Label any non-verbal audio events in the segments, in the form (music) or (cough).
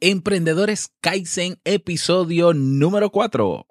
Emprendedores Kaizen, episodio número 4.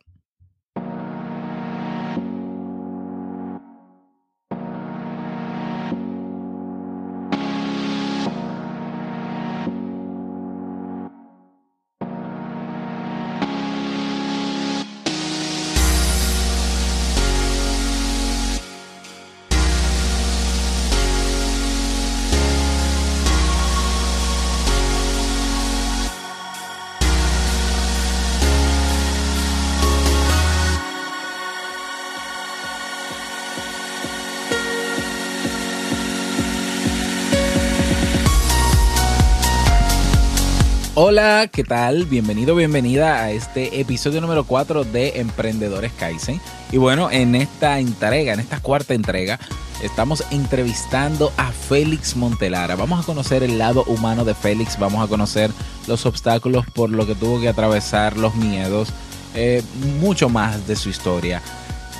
Hola, ¿qué tal? Bienvenido, bienvenida a este episodio número 4 de Emprendedores Kaizen. Y bueno, en esta entrega, en esta cuarta entrega, estamos entrevistando a Félix Montelara. Vamos a conocer el lado humano de Félix, vamos a conocer los obstáculos por lo que tuvo que atravesar, los miedos, eh, mucho más de su historia.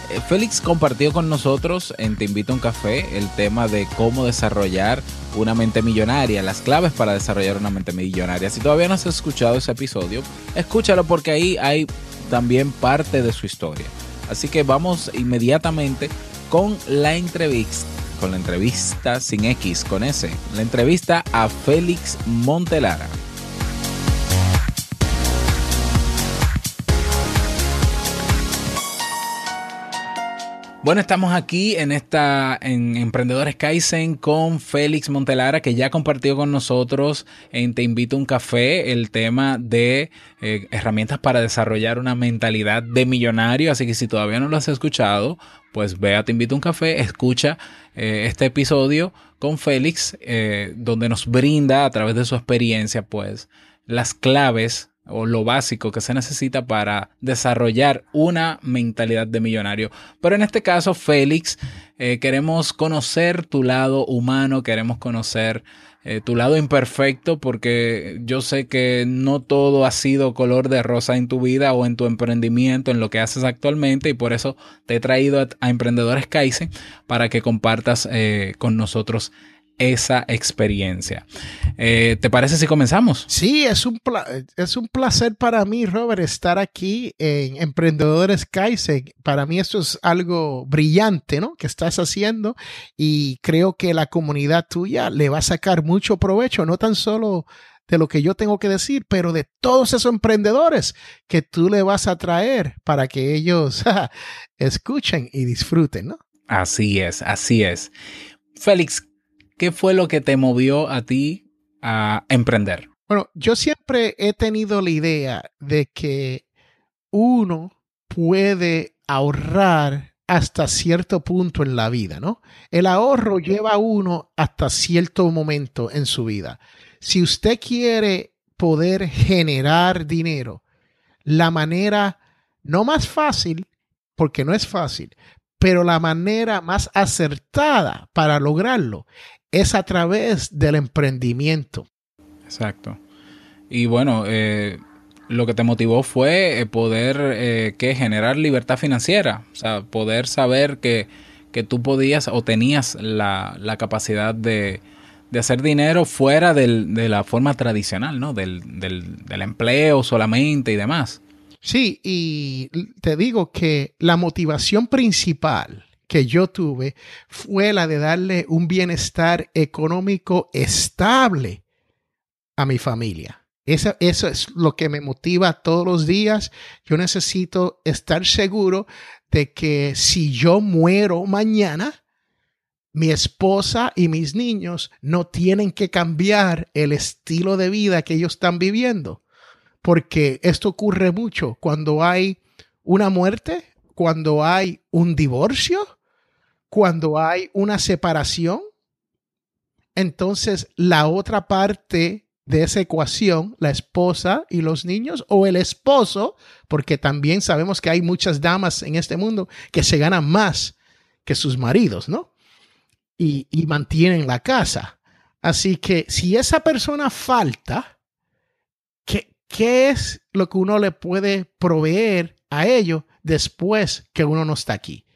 Eh, Félix compartió con nosotros en Te Invito a un Café el tema de cómo desarrollar una mente millonaria, las claves para desarrollar una mente millonaria. Si todavía no has escuchado ese episodio, escúchalo porque ahí hay también parte de su historia. Así que vamos inmediatamente con la entrevista, con la entrevista sin X, con S, la entrevista a Félix Montelara. Bueno, estamos aquí en esta en Emprendedores Kaizen con Félix Montelara, que ya compartió con nosotros en Te Invito a un Café el tema de eh, herramientas para desarrollar una mentalidad de millonario. Así que si todavía no lo has escuchado, pues ve a Te Invito a un Café, escucha eh, este episodio con Félix, eh, donde nos brinda a través de su experiencia, pues, las claves o lo básico que se necesita para desarrollar una mentalidad de millonario. Pero en este caso, Félix, eh, queremos conocer tu lado humano, queremos conocer eh, tu lado imperfecto, porque yo sé que no todo ha sido color de rosa en tu vida o en tu emprendimiento, en lo que haces actualmente, y por eso te he traído a, Emprendedores Kaizen para que compartas eh, con nosotros esa experiencia. Eh, ¿Te parece si comenzamos? Sí, es un, es un placer para mí, Robert, estar aquí en Emprendedores Kaizen. Para mí esto es algo brillante, ¿no? Que estás haciendo y creo que la comunidad tuya le va a sacar mucho provecho, no tan solo de lo que yo tengo que decir, pero de todos esos emprendedores que tú le vas a traer para que ellos (laughs) escuchen y disfruten, ¿no? Así es, así es. Félix, ¿Qué fue lo que te movió a ti a emprender? Bueno, yo siempre he tenido la idea de que uno puede ahorrar hasta cierto punto en la vida, ¿no? El ahorro lleva a uno hasta cierto momento en su vida. Si usted quiere poder generar dinero, la manera no más fácil, porque no es fácil, pero la manera más acertada para lograrlo es a través del emprendimiento. Exacto. Y bueno, eh, lo que te motivó fue eh, poder eh, generar libertad financiera, o sea, poder saber que, que tú podías o tenías la, la capacidad de, de, hacer dinero fuera del, de la forma tradicional, ¿no? Del, del, del empleo solamente y demás. Sí, y te digo que la motivación principal que yo tuve fue la de darle un bienestar económico estable a mi familia. Eso, eso, es lo que me motiva todos los días. Yo necesito estar seguro de que si yo muero mañana, mi esposa y mis niños no tienen que cambiar el estilo de vida que ellos están viviendo. Porque esto ocurre mucho cuando hay una muerte, cuando hay un divorcio, cuando hay una separación, entonces la otra parte de esa ecuación, la esposa y los niños, o el esposo, porque también sabemos que hay muchas damas en este mundo que se ganan más que sus maridos, ¿no? Y, mantienen la casa. Así que si esa persona falta, ¿qué, ¿qué es lo que uno le puede proveer a ellos después que uno no está aquí?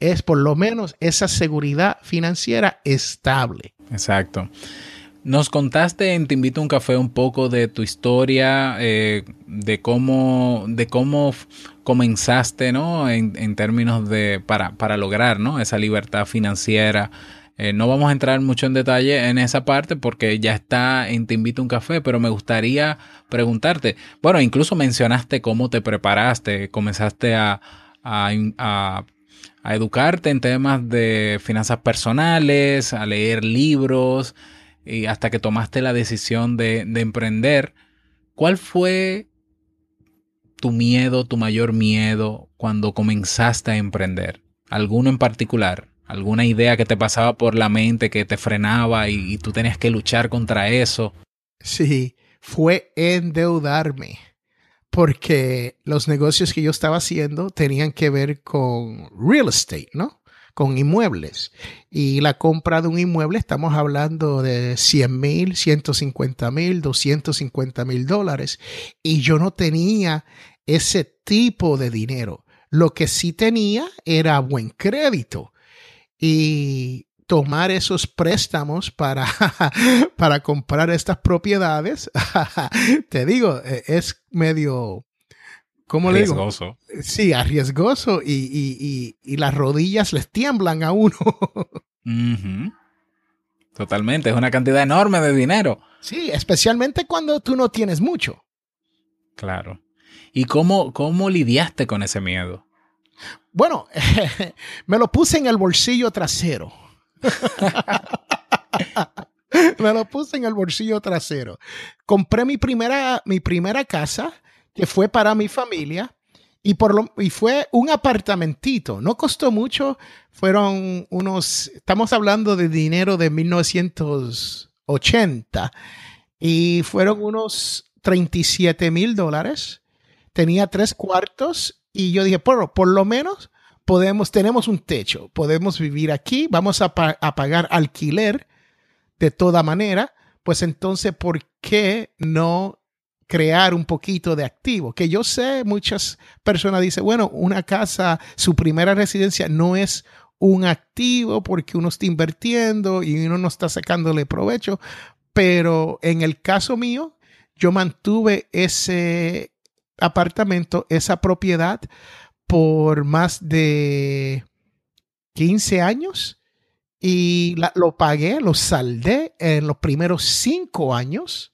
es por lo menos esa seguridad financiera estable. Exacto. Nos contaste en Te invito a un café un poco de tu historia, eh, de cómo, de cómo comenzaste, ¿no? En, términos de para, para lograr, ¿no? Esa libertad financiera. Eh, no vamos a entrar mucho en detalle en esa parte porque ya está en Te invito a un café, pero me gustaría preguntarte, bueno, incluso mencionaste cómo te preparaste, comenzaste a, a, a educarte en temas de finanzas personales, a leer libros, y hasta que tomaste la decisión de, emprender, ¿cuál fue tu miedo, tu mayor miedo cuando comenzaste a emprender? ¿Alguno en particular? ¿Alguna idea que te pasaba por la mente que te frenaba y, tú tenías que luchar contra eso? Sí, fue endeudarme porque los negocios que yo estaba haciendo tenían que ver con real estate, ¿no? con inmuebles. Y la compra de un inmueble, estamos hablando de 100 mil, 150 mil, 250 mil dólares. Y yo no tenía ese tipo de dinero. Lo que sí tenía era buen crédito. Y tomar esos préstamos para, (laughs) para comprar estas propiedades, (laughs) te digo, e, es medio ¿cómo le digo? Sí, arriesgoso y, las rodillas les tiemblan a uno. (laughs) Totalmente, es una cantidad enorme de dinero. Sí, especialmente cuando tú no tienes mucho. Claro. ¿Y cómo, cómo lidiaste con ese miedo? Bueno, (laughs) me lo puse en el bolsillo trasero. (laughs) me lo puse en el bolsillo trasero. Compré mi primera, mi primera casa que fue para mi familia y, por lo, y fue un apartamentito. No costó mucho, fueron unos, estamos hablando de dinero de 1980 y fueron unos 37 mil dólares. Tenía tres cuartos y yo dije, por, por lo menos podemos, tenemos un techo, podemos vivir aquí, vamos a, a pagar alquiler de toda manera. Pues entonces, ¿por qué no crear un poquito de activo. Que yo sé, muchas personas dicen, bueno, una casa, su primera residencia no es un activo porque uno está invirtiendo y uno no está sacándole provecho. Pero en el caso mío, yo mantuve ese apartamento, esa propiedad por más de 15 años y lo pagué, lo saldé en los primeros cinco años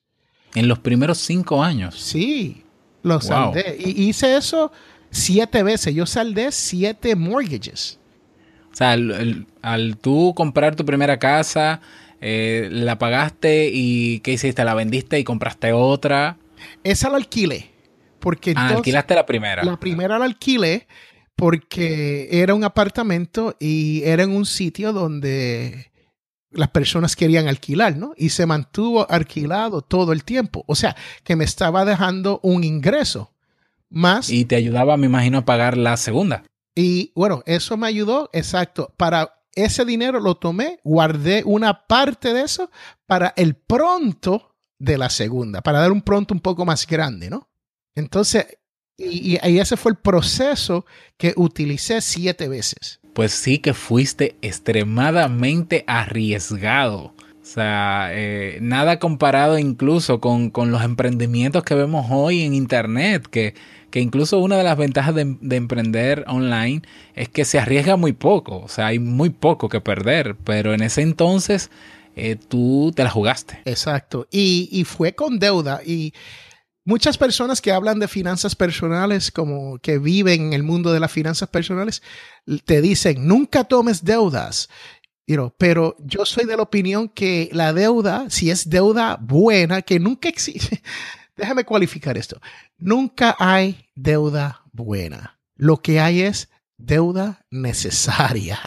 en los primeros cinco años. Sí, lo saldé. Y hice eso siete veces. Yo saldé siete mortgages. O sea, al, tú comprar tu primera casa, eh, la pagaste y ¿qué hiciste? ¿La vendiste y compraste otra? Esa la alquilé. Porque ah, alquilaste la primera. La primera la alquilé porque era un apartamento y era en un sitio donde las personas querían alquilar, ¿no? Y se mantuvo alquilado todo el tiempo. O sea, que me estaba dejando un ingreso más. Y te ayudaba, me imagino, a pagar la segunda. Y bueno, eso me ayudó, exacto. Para ese dinero lo tomé, guardé una parte de eso para el pronto de la segunda, para dar un pronto un poco más grande, ¿no? Entonces, y, y ese fue el proceso que utilicé siete veces pues sí que fuiste extremadamente arriesgado. O sea, eh, nada comparado incluso con, los emprendimientos que vemos hoy en Internet, que, que incluso una de las ventajas de, emprender online es que se arriesga muy poco, o sea, hay muy poco que perder, pero en ese entonces eh, tú te la jugaste. Exacto, y, y fue con deuda y Muchas personas que hablan de finanzas personales, como que viven en el mundo de las finanzas personales, te dicen, nunca tomes deudas. pero yo soy de la opinión que la deuda, si es deuda buena, que nunca existe, (laughs) déjame cualificar esto, nunca hay deuda buena. Lo que hay es deuda necesaria.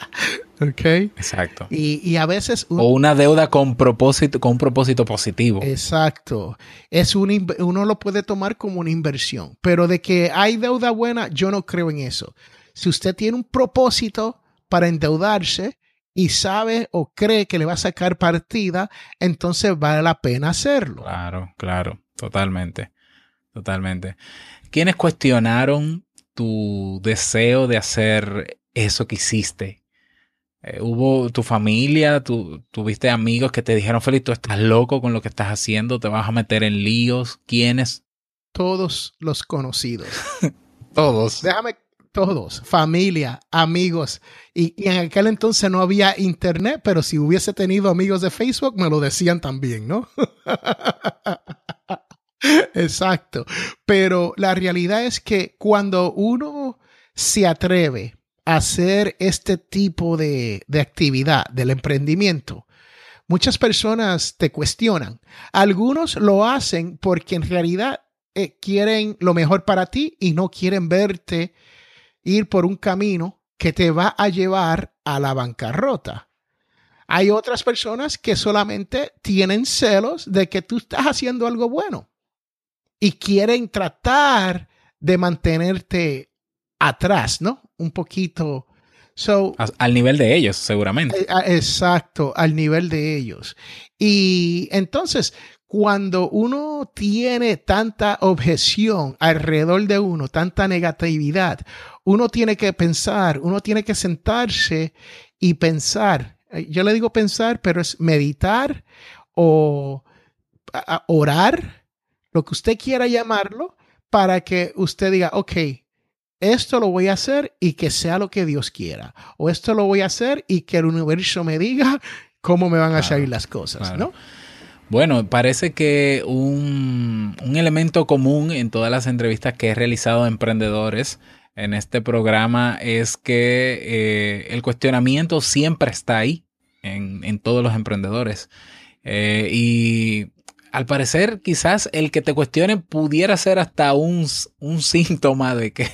¿Ok? Exacto. Y, a veces... o una deuda con, propósito, con un propósito positivo. Exacto. Es un, uno lo puede tomar como una inversión, pero de que hay deuda buena, yo no creo en eso. Si usted tiene un propósito para endeudarse y sabe o cree que le va a sacar partida, entonces vale la pena hacerlo. Claro, claro, totalmente, totalmente. ¿Quiénes cuestionaron tu deseo de hacer eso que hiciste? Eh, ¿Hubo tu familia, tu, tuviste amigos que te dijeron, Félix, tú estás loco con lo que estás haciendo, te vas a meter en líos? ¿Quiénes? Todos los conocidos. (laughs) todos. Déjame, todos, familia, amigos. Y, y, en aquel entonces no había internet, pero si hubiese tenido amigos de Facebook, me lo decían también, ¿no? (laughs) Exacto. Pero la realidad es que cuando uno se atreve hacer este tipo de, actividad del emprendimiento, muchas personas te cuestionan. Algunos lo hacen porque en realidad eh, quieren lo mejor para ti y no quieren verte ir por un camino que te va a llevar a la bancarrota. Hay otras personas que solamente tienen celos de que tú estás haciendo algo bueno y quieren tratar de mantenerte atrás, ¿no? Un poquito. So, al nivel de ellos, seguramente. Eh, ah, exacto, al nivel de ellos. Y entonces, cuando uno tiene tanta objeción alrededor de uno, tanta negatividad, uno tiene que pensar, uno tiene que sentarse y pensar. Eh, yo le digo pensar, pero es meditar o orar, lo que usted quiera llamarlo, para que usted diga, ok, esto lo voy a hacer y que sea lo que Dios quiera. O esto lo voy a hacer y que el universo me diga cómo me van a salir las cosas, ¿no? Bueno, parece que un, un, elemento común en todas las entrevistas que he realizado a emprendedores en este programa es que eh, el cuestionamiento siempre está ahí en, en todos los emprendedores. Eh, y al parecer, quizás el que te cuestione pudiera ser hasta un, un síntoma de que,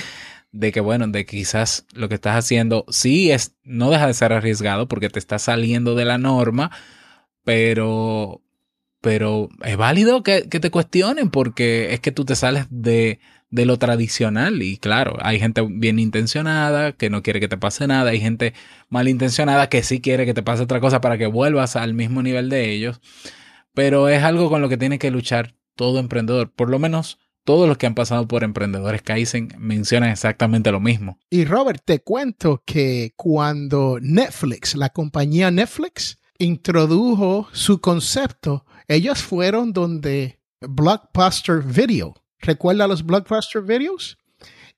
(laughs) de que, bueno, de que quizás lo que estás haciendo sí es, no deja de ser arriesgado porque te está saliendo de la norma, pero, pero es válido que, que te cuestionen porque es que tú te sales de, de lo tradicional y claro, hay gente bien intencionada que no quiere que te pase nada, hay gente malintencionada que sí quiere que te pase otra cosa para que vuelvas al mismo nivel de ellos pero es algo con lo que tiene que luchar todo emprendedor. Por lo menos todos los que han pasado por emprendedores Kaizen mencionan exactamente lo mismo. Y Robert, te cuento que cuando Netflix, la compañía Netflix, introdujo su concepto, ellos fueron donde Blockbuster Video. ¿Recuerda los Blockbuster Videos?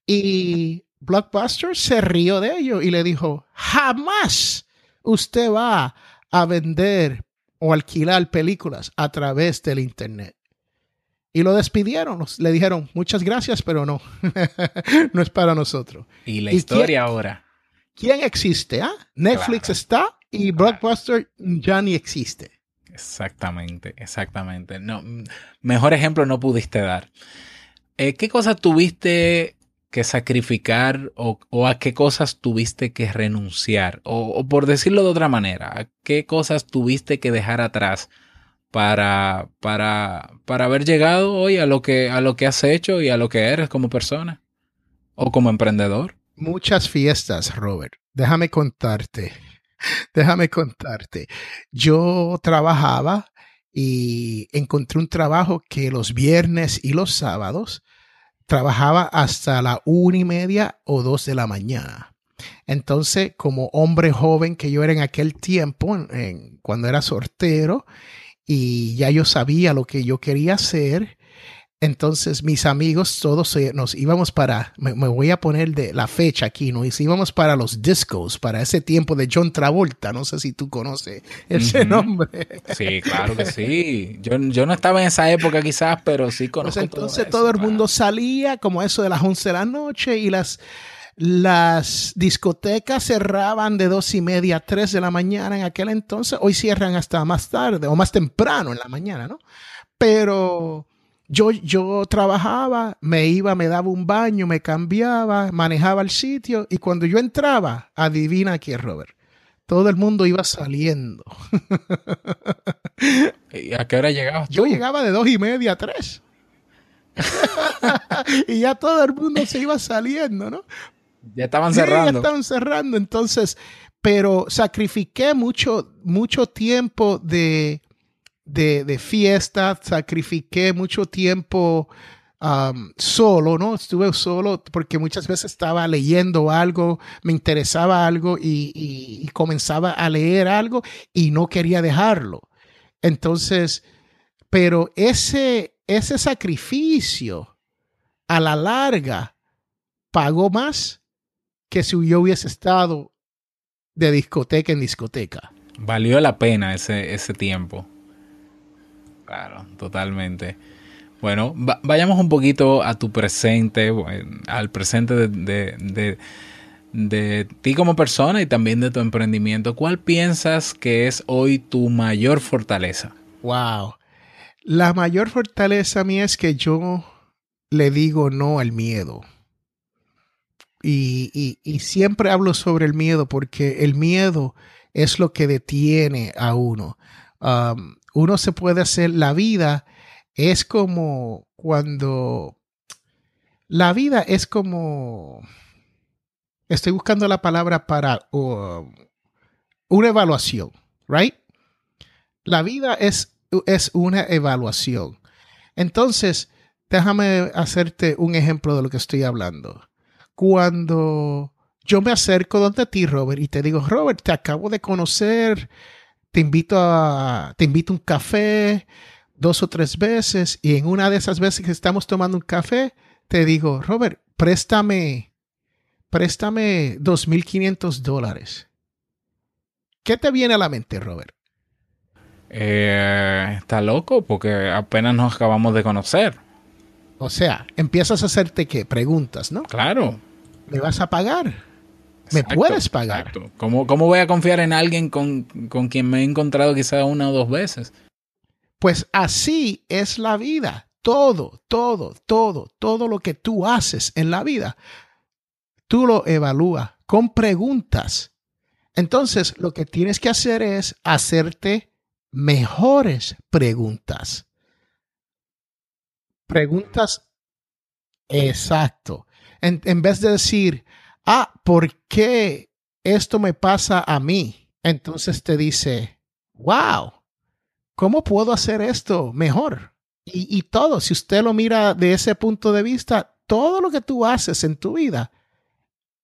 Y Blockbuster se rió de ello y le dijo, jamás usted va a vender o alquilar películas a través del Internet. Y lo despidieron, le dijeron muchas gracias, pero no, (laughs) no es para nosotros. Y la historia ahora. ¿Quién existe? Ah? Netflix está y Blockbuster ya ni existe. Exactamente, exactamente. No, mejor ejemplo no pudiste dar. Eh, ¿Qué cosas tuviste que sacrificar o, a qué cosas tuviste que renunciar? O, por decirlo de otra manera, ¿a qué cosas tuviste que dejar atrás para, para, para haber llegado hoy a lo, que, a lo que has hecho y a lo que eres como persona o como emprendedor? Muchas fiestas, Robert. Déjame contarte. (laughs) Déjame contarte. Yo trabajaba y encontré un trabajo que los viernes y los sábados trabajaba hasta la una y media o dos de la mañana. Entonces, como hombre joven que yo era en aquel tiempo, cuando era sortero, y ya yo sabía lo que yo quería hacer, entonces mis amigos todos nos íbamos para, me, voy a poner de la fecha aquí, nos íbamos para los discos, para ese tiempo de John Travolta, no sé si tú conoces ese nombre. Sí, claro que sí. Yo, yo, no estaba en esa época quizás, pero sí pues conozco. entonces todo, el mundo salía como eso de las 11 de la noche y las, las discotecas cerraban de dos y media a tres de la mañana en aquel entonces. Hoy cierran hasta más tarde o más temprano en la mañana, ¿no? Pero yo, yo trabajaba, me iba, me daba un baño, me cambiaba, manejaba el sitio y cuando yo entraba, adivina quién, Robert. Todo el mundo iba saliendo. (laughs) ¿Y a qué hora llegabas? Yo llegaba de dos y media a tres. (laughs) y ya todo el mundo se iba saliendo, ¿no? Ya estaban cerrando. ya estaban cerrando. Entonces, pero sacrifiqué mucho, mucho tiempo de, de, fiesta, sacrifiqué mucho tiempo um, solo, ¿no? Estuve solo porque muchas veces estaba leyendo algo, me interesaba algo y, y comenzaba a leer algo y no quería dejarlo. Entonces, pero ese, ese sacrificio a la larga pagó más que si yo hubiese estado de discoteca en discoteca. Valió la pena ese, ese tiempo. Claro, totalmente. Bueno, vayamos un poquito a tu presente, al presente de, de, de, ti como persona y también de tu emprendimiento. ¿Cuál piensas que es hoy tu mayor fortaleza? Wow. La mayor fortaleza mía es que yo le digo no al miedo. Y, siempre hablo sobre el miedo porque el miedo es lo que detiene a uno. Um, uno se puede hacer, la vida es como cuando, la vida es como, estoy buscando la palabra para una evaluación, right? La vida es, es una evaluación. Entonces, déjame hacerte un ejemplo de lo que estoy hablando cuando yo me acerco donde ti, Robert, y te digo, Robert, te acabo de conocer, te invito a, te invito a un café dos o tres veces, y en una de esas veces que estamos tomando un café, te digo, Robert, préstame, préstame 2.500 dólares. ¿Qué te viene a la mente, Robert? Eh, está loco porque apenas nos acabamos de conocer. O sea, empiezas a hacerte qué? Preguntas, ¿no? Claro. ¿Me vas a pagar? ¿Me puedes pagar? ¿Cómo, ¿Cómo, voy a confiar en alguien con, con quien me he encontrado quizá una o dos veces? Pues así es la vida. Todo, todo, todo, todo lo que tú haces en la vida, tú lo evalúas con preguntas. Entonces, lo que tienes que hacer es hacerte mejores preguntas. Preguntas exacto. En, en, vez de decir, ah, ¿por qué esto me pasa a mí? Entonces te dice, wow, ¿cómo puedo hacer esto mejor? Y, y todo, si usted lo mira de ese punto de vista, todo lo que tú haces en tu vida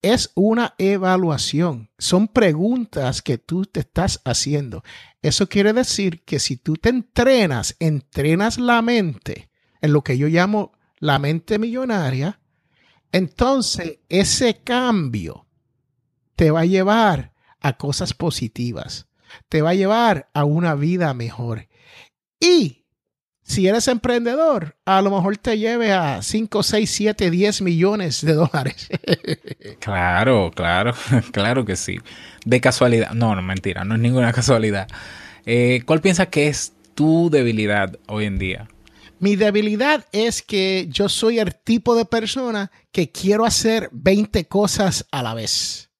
es una evaluación. Son preguntas que tú te estás haciendo. Eso quiere decir que si tú te entrenas, entrenas la mente en lo que yo llamo la mente millonaria, entonces ese cambio te va a llevar a cosas positivas, te va a llevar a una vida mejor. Y si eres emprendedor, a lo mejor te lleve a 5, 6, 7, 10 millones de dólares. (laughs) claro, claro, (laughs) claro que sí. De casualidad. No, no, mentira, no es ninguna (laughs) casualidad. Eh, ¿Cuál piensas que es tu debilidad hoy en día? Mi debilidad es que yo soy el tipo de persona que quiero hacer 20 cosas a la vez.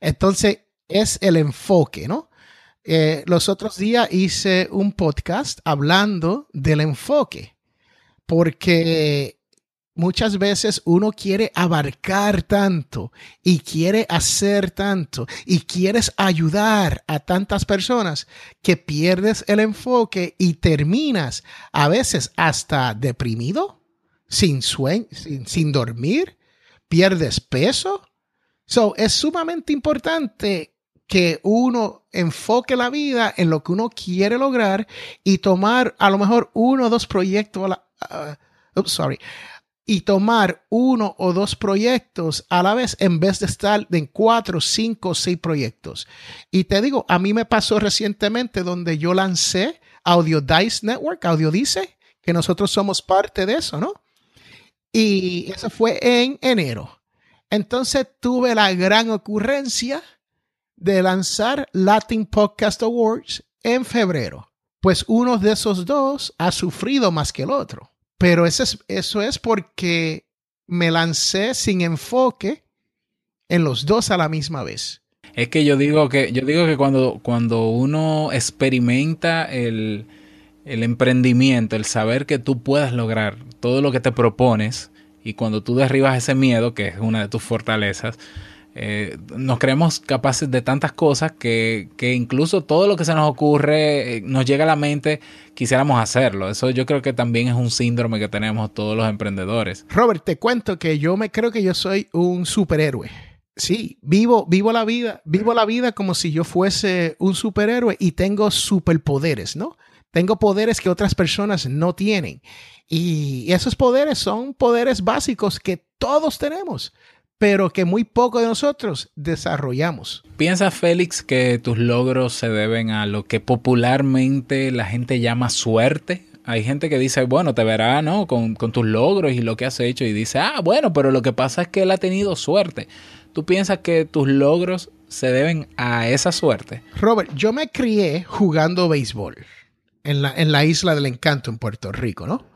Entonces, es el enfoque, ¿no? Eh, los otros días hice un podcast hablando del enfoque, porque muchas veces uno quiere abarcar tanto y quiere hacer tanto y quieres ayudar a tantas personas que pierdes el enfoque y terminas a veces hasta deprimido, sin sueño, sin, dormir, pierdes peso. So, es sumamente importante que uno enfoque la vida en lo que uno quiere lograr y tomar a lo mejor uno o dos proyectos a la, uh, sorry, y tomar uno o dos proyectos a la vez en vez de estar en cuatro, cinco, seis proyectos. Y te digo, a mí me pasó recientemente donde yo lancé Audio Dice Network, Audio Dice, que nosotros somos parte de eso, ¿no? Y eso fue en enero. Entonces tuve la gran ocurrencia de lanzar Latin Podcast Awards en febrero. Pues uno de esos dos ha sufrido más que el otro. Pero eso es, eso es porque me lancé sin enfoque en los dos a la misma vez. Es que yo digo que, yo digo que cuando, cuando uno experimenta el, el emprendimiento, el saber que tú puedas lograr todo lo que te propones, y cuando tú derribas ese miedo, que es una de tus fortalezas, eh, nos creemos capaces de tantas cosas que, que, incluso todo lo que se nos ocurre, eh, nos llega a la mente, quisiéramos hacerlo. Eso yo creo que también es un síndrome que tenemos todos los emprendedores. Robert, te cuento que yo me creo que yo soy un superhéroe. Sí, vivo, vivo la vida, vivo la vida como si yo fuese un superhéroe y tengo superpoderes, ¿no? Tengo poderes que otras personas no tienen. Y esos poderes son poderes básicos que todos tenemos pero que muy poco de nosotros desarrollamos. ¿Piensa Félix que tus logros se deben a lo que popularmente la gente llama suerte? Hay gente que dice, bueno, te verá, ¿no? Con, con, tus logros y lo que has hecho y dice, ah, bueno, pero lo que pasa es que él ha tenido suerte. ¿Tú piensas que tus logros se deben a esa suerte? Robert, yo me crié jugando béisbol en la, en la isla del encanto en Puerto Rico, ¿no?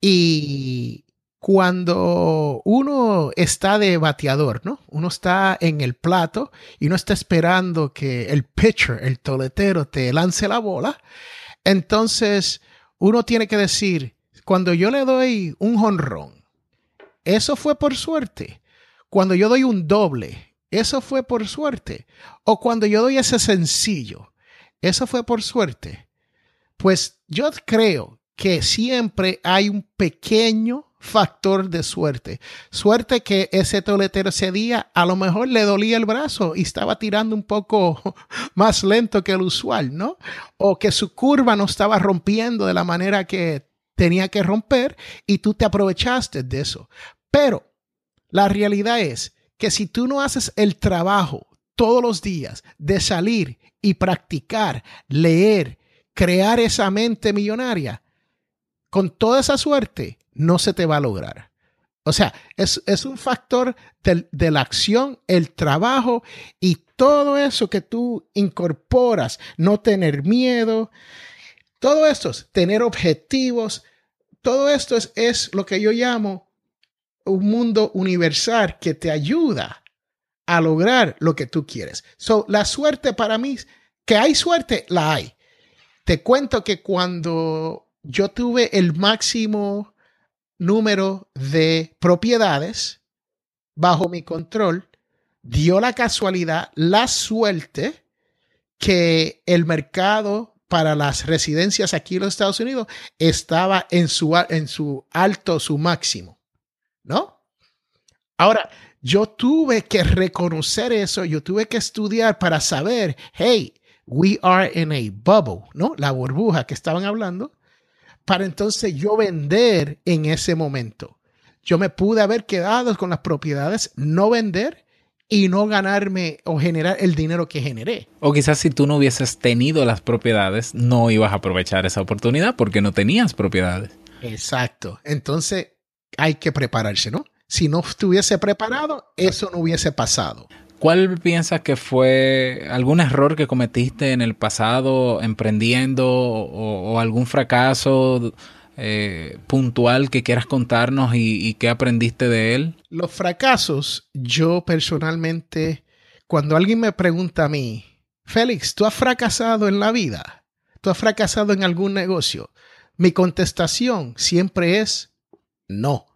Y cuando uno está de bateador, ¿no? Uno está en el plato y no está esperando que el pitcher, el toletero, te lance la bola. Entonces, uno tiene que decir, cuando yo le doy un jonrón, eso fue por suerte. Cuando yo doy un doble, eso fue por suerte. O cuando yo doy ese sencillo, eso fue por suerte. Pues yo creo que siempre hay un pequeño factor de suerte. Suerte que ese toletero ese día a lo mejor le dolía el brazo y estaba tirando un poco (laughs) más lento que el usual, ¿no? O que su curva no estaba rompiendo de la manera que tenía que romper y tú te aprovechaste de eso. Pero la realidad es que si tú no haces el trabajo todos los días de salir y practicar, leer, crear esa mente millonaria, con toda esa suerte, no se te va a lograr. O sea, es, un factor de, la acción, el trabajo y todo eso que tú incorporas, no tener miedo, todo esto, tener objetivos, todo esto es, es lo que yo llamo un mundo universal que te ayuda a lograr lo que tú quieres. So, la suerte para mí, que hay suerte, la hay. Te cuento que cuando yo tuve el máximo número de propiedades bajo mi control, dio la casualidad, la suerte que el mercado para las residencias aquí en los Estados Unidos estaba en su, en su alto, su máximo, ¿no? Ahora, yo tuve que reconocer eso, yo tuve que estudiar para saber, hey, we are in a bubble, ¿no? La burbuja que estaban hablando para entonces yo vender en ese momento. Yo me pude haber quedado con las propiedades, no vender y no ganarme o generar el dinero que generé. O quizás si tú no hubieses tenido las propiedades, no ibas a aprovechar esa oportunidad porque no tenías propiedades. Exacto. Entonces hay que prepararse, ¿no? Si no estuviese preparado, eso no hubiese pasado. ¿Cuál piensas que fue algún error que cometiste en el pasado emprendiendo o, algún fracaso eh, puntual que quieras contarnos y, y qué aprendiste de él? Los fracasos, yo personalmente, cuando alguien me pregunta a mí, Félix, ¿tú has fracasado en la vida? ¿Tú has fracasado en algún negocio? Mi contestación siempre es no.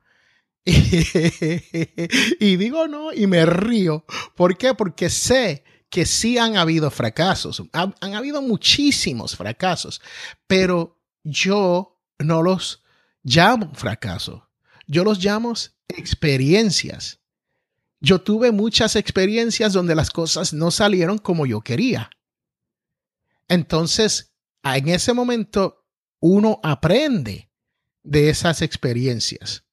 (laughs) y digo no y me río. ¿Por qué? Porque sé que sí han habido fracasos. Han, habido muchísimos fracasos, pero yo no los llamo fracasos. Yo los llamo experiencias. Yo tuve muchas experiencias donde las cosas no salieron como yo quería. Entonces, en ese momento, uno aprende de esas experiencias.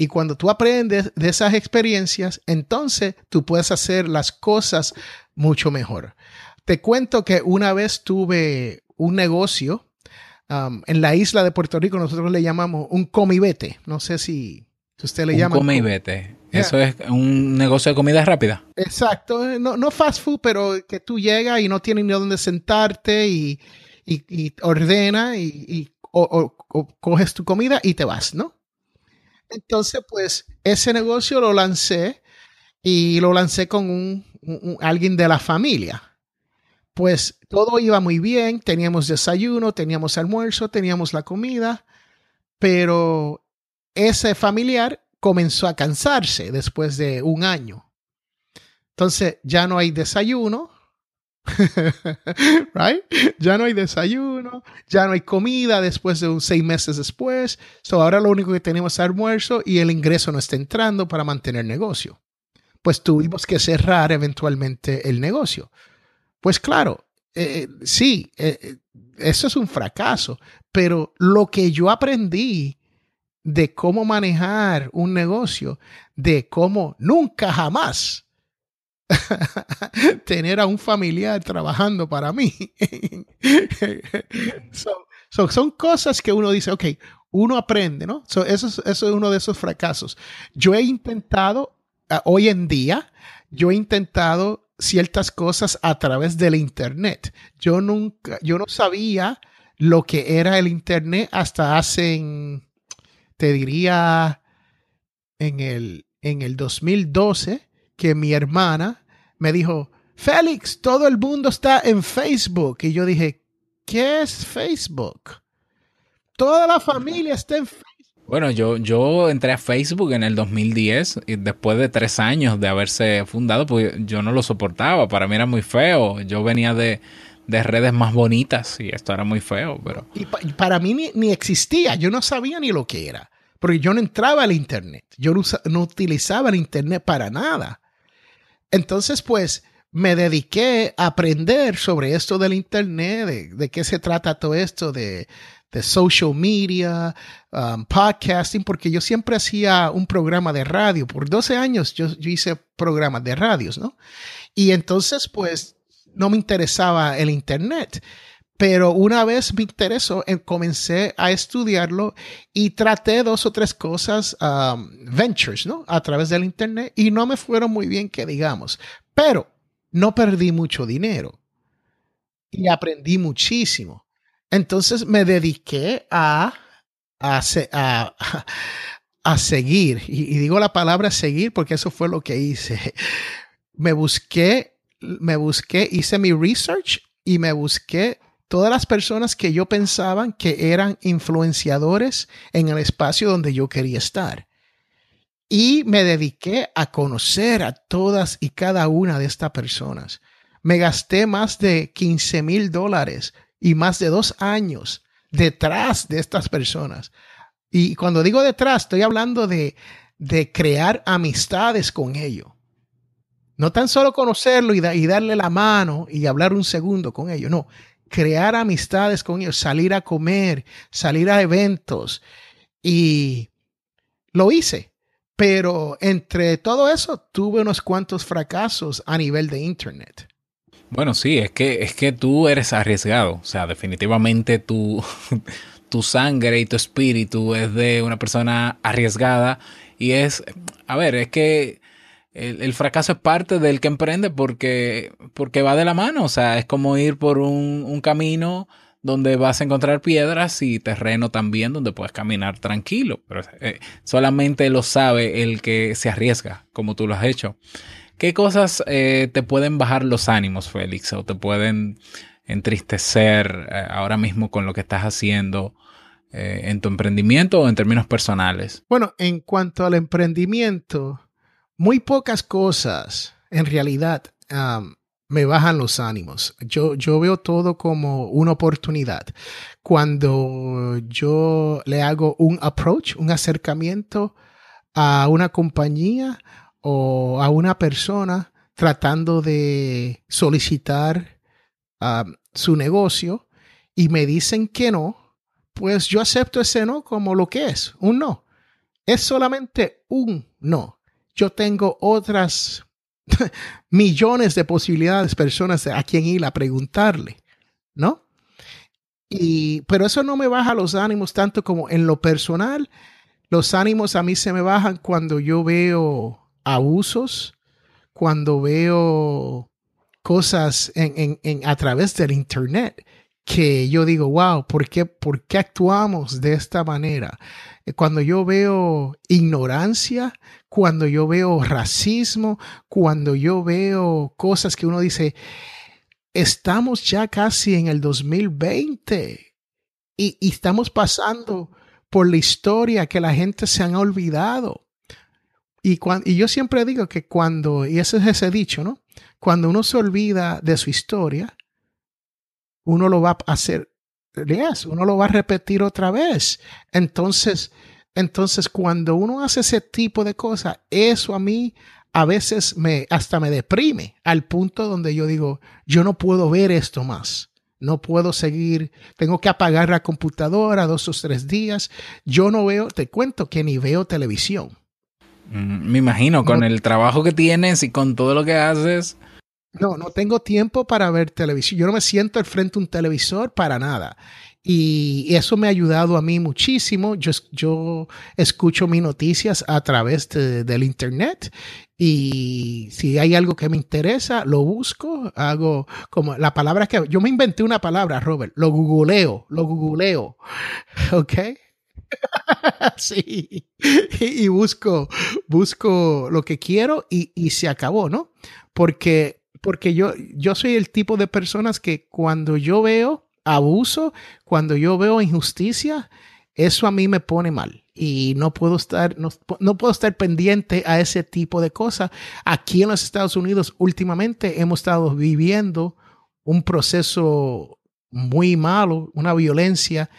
Y cuando tú aprendes de esas experiencias, entonces tú puedes hacer las cosas mucho mejor. Te cuento que una vez tuve un negocio um, en la isla de Puerto Rico, nosotros le llamamos un comibete. No sé si, usted le llama. Un comibete. Eso es un negocio de comida rápida. Exacto. No, no fast food, pero que tú llegas y no tienes ni dónde sentarte y, y, ordena y, o coges tu comida y te vas, ¿no? Entonces, pues ese negocio lo lancé y lo lancé con un, alguien de la familia. Pues todo iba muy bien, teníamos desayuno, teníamos almuerzo, teníamos la comida, pero ese familiar comenzó a cansarse después de un año. Entonces ya no hay desayuno, (laughs) right? Ya no hay desayuno, ya no hay comida después de seis meses después. So ahora lo único que tenemos es almuerzo y el ingreso no está entrando para mantener negocio. Pues tuvimos que cerrar eventualmente el negocio. Pues claro, eh, eh, sí, eh, eso es un fracaso, pero lo que yo aprendí de cómo manejar un negocio, de cómo nunca jamás (laughs) tener a un familiar trabajando para mí. (laughs) son cosas que uno dice, ok, uno aprende, ¿no? eso, es, eso es uno de esos fracasos. Yo he intentado, ah, hoy en día, yo he intentado ciertas cosas a través del Internet. Yo nunca, yo no sabía lo que era el Internet hasta hace, te diría, en el, en el 2012 que mi hermana me dijo, Félix, todo el mundo está en Facebook. Y yo dije, ¿qué es Facebook? Toda la familia está en Facebook. Bueno, yo, yo entré a Facebook en el 2010 y después de tres años de haberse fundado, pues yo no lo soportaba. Para mí era muy feo. Yo venía de, redes más bonitas y esto era muy feo. Pero... Y, para mí ni, ni, existía. Yo no sabía ni lo que era. Porque yo no entraba al Internet. Yo no, utilizaba el Internet para nada. Entonces, pues, me dediqué a aprender sobre esto del Internet, de, qué se trata todo esto, de, social media, um, podcasting, porque yo siempre hacía un programa de radio. Por 12 años yo, yo hice programas de radios, ¿no? Y entonces, pues, no me interesaba el Internet. Pero una vez me interesó, eh, comencé a estudiarlo y traté dos o tres cosas, um, ventures, ¿no? A través del Internet y no me fueron muy bien, que digamos. Pero no perdí mucho dinero y aprendí muchísimo. Entonces me dediqué a, a, a, (laughs) a seguir. Y, y digo la palabra seguir porque eso fue lo que hice. (laughs) Me busqué, me busqué, hice mi research y me busqué todas las personas que yo pensaba que eran influenciadores en el espacio donde yo quería estar. Y me dediqué a conocer a todas y cada una de estas personas. Me gasté más de 15 mil dólares y más de dos años detrás de estas personas. Y cuando digo detrás, estoy hablando de, de crear amistades con ellos. No tan solo conocerlo y, y, darle la mano y hablar un segundo con ellos, no, crear amistades con ellos, salir a comer, salir a eventos. Y lo hice. Pero entre todo eso tuve unos cuantos fracasos a nivel de Internet. Bueno, sí, es que, es que tú eres arriesgado. O sea, definitivamente tu, (laughs) tu sangre y tu espíritu es de una persona arriesgada. Y es, a ver, es que el, fracaso es parte del que emprende porque, porque va de la mano. O sea, es como ir por un, camino donde vas a encontrar piedras y terreno también donde puedes caminar tranquilo. Pero eh, solamente lo sabe el que se arriesga, como tú lo has hecho. ¿Qué cosas eh, te pueden bajar los ánimos, Félix? O te pueden entristecer eh, ahora mismo con lo que estás haciendo en tu emprendimiento o en términos personales? Bueno, en cuanto al emprendimiento, muy pocas cosas en realidad me bajan los ánimos. Yo, yo veo todo como una oportunidad. Cuando yo le hago un approach, un acercamiento a una compañía o a una persona tratando de solicitar su negocio y me dicen que no, pues yo acepto ese no como lo que es, un no. Es solamente un no yo tengo otras (laughs) millones de posibilidades, personas a quien ir a preguntarle, ¿no? Y, pero eso no me baja los ánimos tanto como en lo personal. Los ánimos a mí se me bajan cuando yo veo abusos, cuando veo cosas en, a través del Internet que yo digo, wow, ¿por qué, ¿por qué actuamos de esta manera? Cuando yo veo ignorancia, cuando yo veo racismo, cuando yo veo cosas que uno dice, estamos ya casi en el 2020 y, estamos pasando por la historia que la gente se han olvidado. Y, y yo siempre digo que cuando, y ese es ese dicho, ¿no? Cuando uno se olvida de su historia, uno lo va a hacer, uno lo va a repetir otra vez. Entonces, entonces cuando uno hace ese tipo de cosas, eso a mí a veces me hasta me deprime al punto donde yo digo, yo no puedo ver esto más. No puedo seguir, tengo que apagar la computadora dos o tres días. Yo no veo, te cuento que ni veo televisión. Mm, me imagino, con el trabajo que tienes y con todo lo que haces. No, no tengo tiempo para ver televisión. Yo no me siento al frente de un televisor para nada. Y eso me ha ayudado a mí muchísimo. Yo, yo escucho mis noticias a través del Internet y si hay algo que me interesa, lo busco, hago como la palabra que yo me inventé una palabra, Robert, lo googleo, lo googleo. (laughs) ¿Ok? (laughs) sí. Y, busco, busco lo que quiero y, y se acabó, ¿no? Porque porque yo, yo soy el tipo de personas que cuando yo veo abuso, cuando yo veo injusticia, eso a mí me pone mal y no puedo estar, no, puedo estar pendiente a ese tipo de cosas. Aquí en los Estados Unidos últimamente hemos estado viviendo un proceso muy malo, una violencia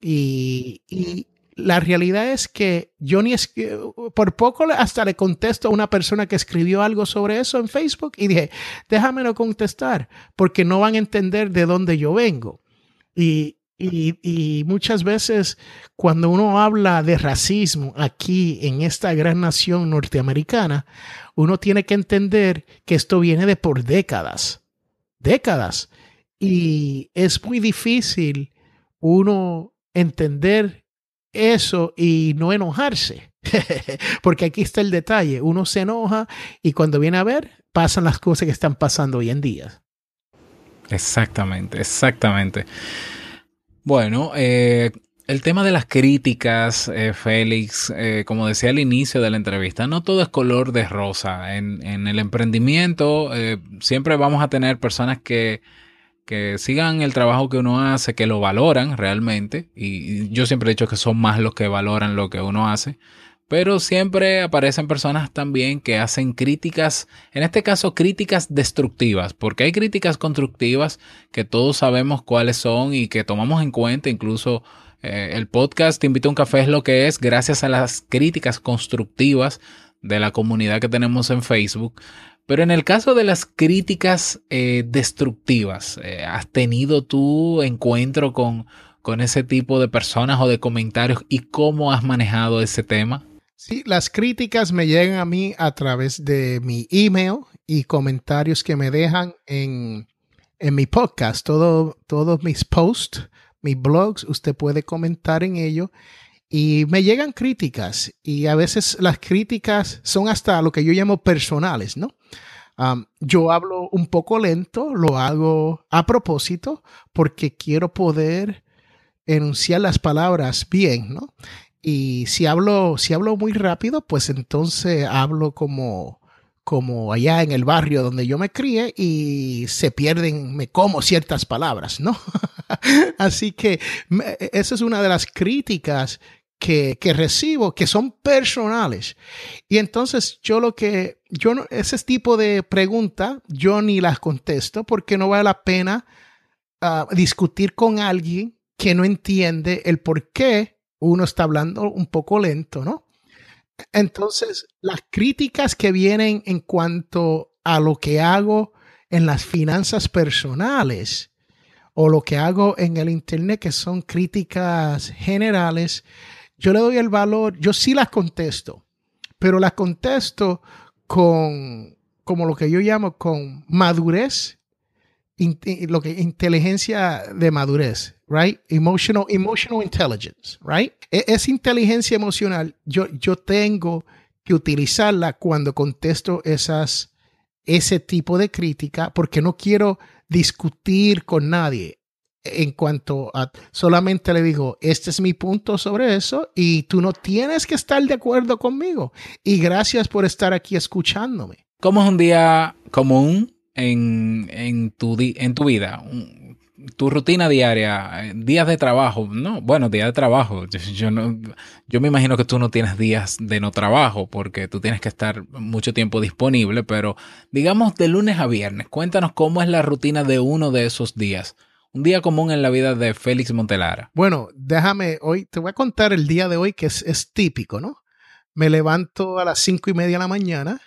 y, y la realidad es que yo ni es por poco hasta le contesto a una persona que escribió algo sobre eso en Facebook y dije, déjamelo contestar porque no van a entender de dónde yo vengo. Y, y, y, muchas veces cuando uno habla de racismo aquí en esta gran nación norteamericana, uno tiene que entender que esto viene de por décadas, décadas. Y es muy difícil uno entender eso y no enojarse. (laughs) Porque aquí está el detalle. Uno se enoja y cuando viene a ver, pasan las cosas que están pasando hoy en día. Exactamente, exactamente. Bueno, eh, el tema de las críticas, eh, Félix, eh, como decía al inicio de la entrevista, no todo es color de rosa. En, en el emprendimiento siempre vamos a tener personas que que sigan el trabajo que uno hace, que lo valoran realmente. Y yo siempre he dicho que son más los que valoran lo que uno hace. Pero siempre aparecen personas también que hacen críticas, en este caso críticas destructivas, porque hay críticas constructivas que todos sabemos cuáles son y que tomamos en cuenta. Incluso eh, el podcast Te invito a un café es lo que es gracias a las críticas constructivas de la comunidad que tenemos en Facebook. Pero en el caso de las críticas eh, destructivas, eh, ¿has tenido tu encuentro con, con ese tipo de personas o de comentarios y cómo has manejado ese tema? Sí, las críticas me llegan a mí a través de mi email y comentarios que me dejan en, en mi podcast. Todo, todos mis posts, mis blogs, usted puede comentar en ello y me llegan críticas y a veces las críticas son hasta lo que yo llamo personales, ¿no? yo hablo un poco lento, lo hago a propósito porque quiero poder enunciar las palabras bien, ¿no? Y si hablo, si hablo muy rápido, pues entonces hablo como, como allá en el barrio donde yo me crié y se pierden, me como ciertas palabras, ¿no? (laughs) Así que esa es una de las críticas que, recibo que son personales. Y entonces yo lo que, yo no, ese tipo de preguntas yo ni las contesto porque no vale la pena ah, discutir con alguien que no entiende el por qué uno está hablando un poco lento, ¿no? Entonces, las críticas que vienen en cuanto a lo que hago en las finanzas personales o lo que hago en el Internet, que son críticas generales, yo le doy el valor, yo sí las contesto, pero las contesto con, como lo que yo llamo, con madurez, lo que inteligencia de madurez, right? Emotional, emotional intelligence, right? E, esa inteligencia emocional, yo, yo tengo que utilizarla cuando contesto esas, ese tipo de crítica, porque no quiero discutir con nadie en cuanto a solamente le digo, este es mi punto sobre eso y tú no tienes que estar de acuerdo conmigo. Y gracias por estar aquí escuchándome. ¿Cómo es un día común en, en, tu, en tu vida? tu rutina diaria, eh, días de trabajo, no, bueno, días de trabajo, yo, no, yo me imagino que tú no tienes días de no trabajo porque tú tienes que estar mucho tiempo disponible, pero digamos de lunes a viernes, cuéntanos cómo es la rutina de uno de esos días. Un día común en la vida de Félix Montelara. Bueno, déjame, hoy te voy a contar el día de hoy que es, es típico, ¿no? Me levanto a las cinco y media de la mañana,